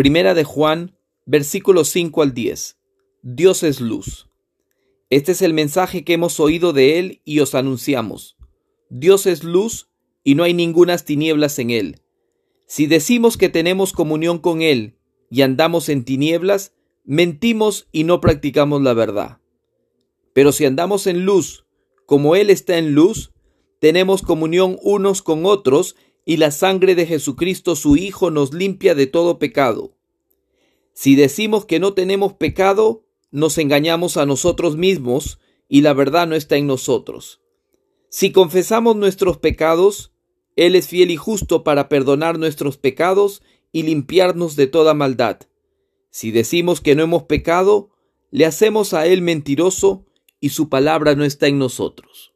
Primera de Juan, versículos 5 al 10. Dios es luz. Este es el mensaje que hemos oído de Él y os anunciamos. Dios es luz y no hay ningunas tinieblas en Él. Si decimos que tenemos comunión con Él y andamos en tinieblas, mentimos y no practicamos la verdad. Pero si andamos en luz, como Él está en luz, tenemos comunión unos con otros y la sangre de Jesucristo su Hijo nos limpia de todo pecado. Si decimos que no tenemos pecado, nos engañamos a nosotros mismos y la verdad no está en nosotros. Si confesamos nuestros pecados, Él es fiel y justo para perdonar nuestros pecados y limpiarnos de toda maldad. Si decimos que no hemos pecado, le hacemos a Él mentiroso y su palabra no está en nosotros.